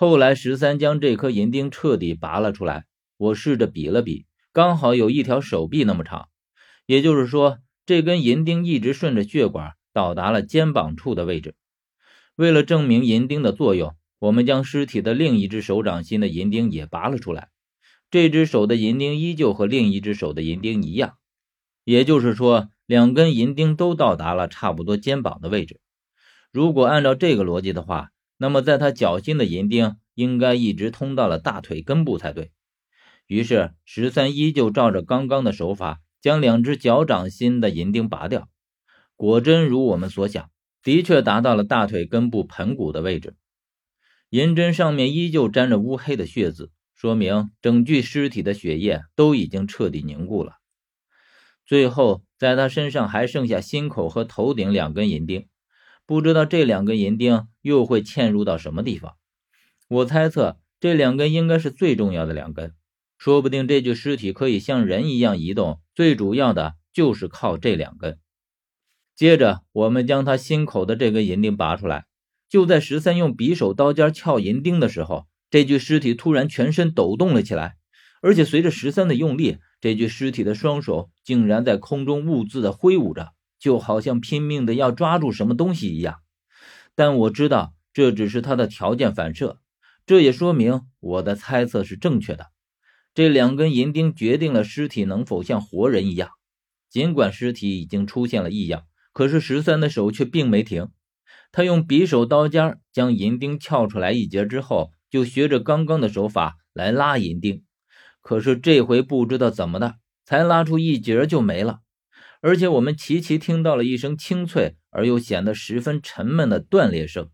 后来十三将这颗银钉彻底拔了出来，我试着比了比，刚好有一条手臂那么长，也就是说，这根银钉一直顺着血管到达了肩膀处的位置。为了证明银钉的作用，我们将尸体的另一只手掌心的银钉也拔了出来。这只手的银钉依旧和另一只手的银钉一样，也就是说，两根银钉都到达了差不多肩膀的位置。如果按照这个逻辑的话，那么在他脚心的银钉应该一直通到了大腿根部才对。于是十三依旧照着刚刚的手法，将两只脚掌心的银钉拔掉。果真如我们所想。的确达到了大腿根部盆骨的位置，银针上面依旧沾着乌黑的血渍，说明整具尸体的血液都已经彻底凝固了。最后，在他身上还剩下心口和头顶两根银钉，不知道这两根银钉又会嵌入到什么地方。我猜测这两根应该是最重要的两根，说不定这具尸体可以像人一样移动，最主要的就是靠这两根。接着，我们将他心口的这根银钉拔出来。就在十三用匕首刀尖撬银钉的时候，这具尸体突然全身抖动了起来，而且随着十三的用力，这具尸体的双手竟然在空中兀自的挥舞着，就好像拼命的要抓住什么东西一样。但我知道这只是他的条件反射，这也说明我的猜测是正确的。这两根银钉决定了尸体能否像活人一样，尽管尸体已经出现了异样。可是十三的手却并没停，他用匕首刀尖将银钉撬出来一截之后，就学着刚刚的手法来拉银钉。可是这回不知道怎么的，才拉出一截就没了，而且我们齐齐听到了一声清脆而又显得十分沉闷的断裂声。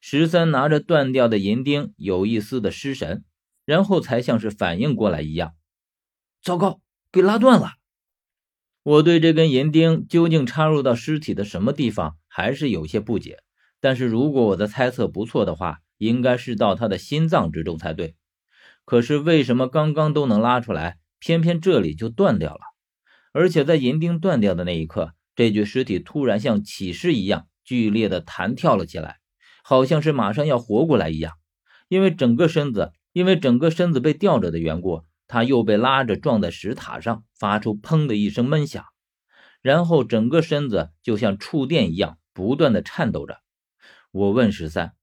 十三拿着断掉的银钉，有一丝的失神，然后才像是反应过来一样，糟糕，给拉断了。我对这根银钉究竟插入到尸体的什么地方还是有些不解，但是如果我的猜测不错的话，应该是到他的心脏之中才对。可是为什么刚刚都能拉出来，偏偏这里就断掉了？而且在银钉断掉的那一刻，这具尸体突然像起尸一样剧烈的弹跳了起来，好像是马上要活过来一样。因为整个身子，因为整个身子被吊着的缘故。他又被拉着撞在石塔上，发出“砰”的一声闷响，然后整个身子就像触电一样不断的颤抖着。我问十三：“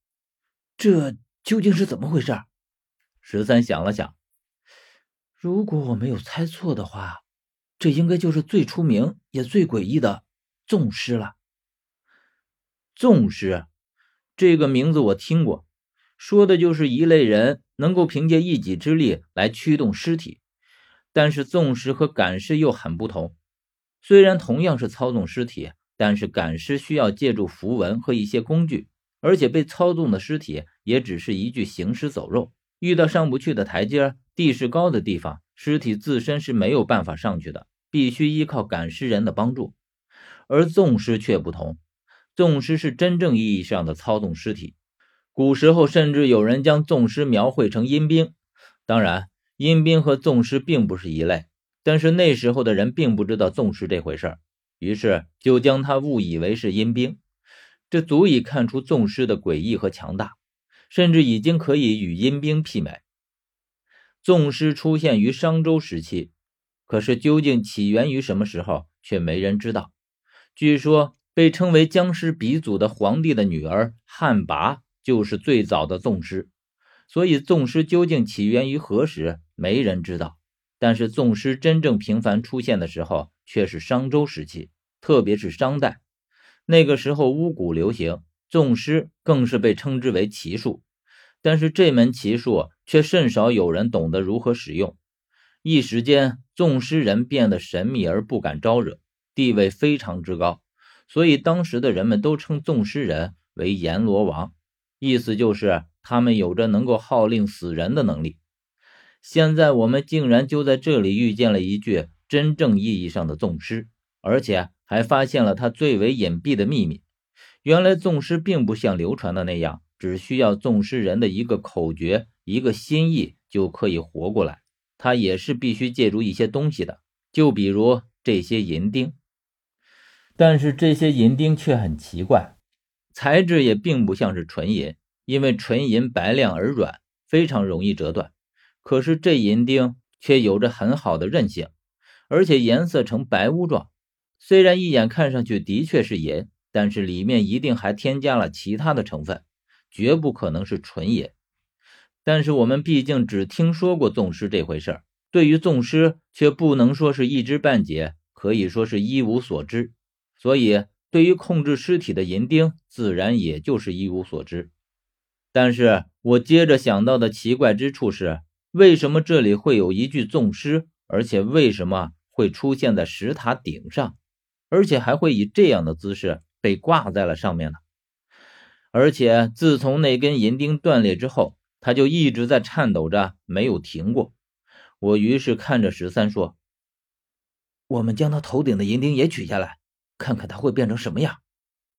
这究竟是怎么回事？”十三想了想：“如果我没有猜错的话，这应该就是最出名也最诡异的纵尸了。”纵尸这个名字我听过，说的就是一类人。能够凭借一己之力来驱动尸体，但是纵尸和赶尸又很不同。虽然同样是操纵尸体，但是赶尸需要借助符文和一些工具，而且被操纵的尸体也只是一具行尸走肉。遇到上不去的台阶、地势高的地方，尸体自身是没有办法上去的，必须依靠赶尸人的帮助。而纵尸却不同，纵尸是真正意义上的操纵尸体。古时候甚至有人将纵尸描绘成阴兵，当然，阴兵和纵尸并不是一类。但是那时候的人并不知道纵尸这回事儿，于是就将他误以为是阴兵。这足以看出纵尸的诡异和强大，甚至已经可以与阴兵媲美。纵师出现于商周时期，可是究竟起源于什么时候，却没人知道。据说被称为僵尸鼻祖的皇帝的女儿汉魃。就是最早的纵师，所以纵师究竟起源于何时，没人知道。但是纵师真正频繁出现的时候，却是商周时期，特别是商代。那个时候巫蛊流行，纵师更是被称之为奇术。但是这门奇术却甚少有人懂得如何使用。一时间，纵尸人变得神秘而不敢招惹，地位非常之高，所以当时的人们都称纵尸人为阎罗王。意思就是他们有着能够号令死人的能力。现在我们竟然就在这里遇见了一具真正意义上的纵尸，而且还发现了他最为隐蔽的秘密。原来纵尸并不像流传的那样，只需要纵尸人的一个口诀、一个心意就可以活过来。他也是必须借助一些东西的，就比如这些银钉。但是这些银钉却很奇怪。材质也并不像是纯银，因为纯银白亮而软，非常容易折断。可是这银钉却有着很好的韧性，而且颜色呈白乌状。虽然一眼看上去的确是银，但是里面一定还添加了其他的成分，绝不可能是纯银。但是我们毕竟只听说过纵尸这回事儿，对于纵尸却不能说是一知半解，可以说是一无所知。所以，对于控制尸体的银钉，自然也就是一无所知。但是我接着想到的奇怪之处是，为什么这里会有一具纵尸，而且为什么会出现在石塔顶上，而且还会以这样的姿势被挂在了上面呢？而且自从那根银钉断裂之后，他就一直在颤抖着，没有停过。我于是看着十三说：“我们将他头顶的银钉也取下来，看看他会变成什么样。”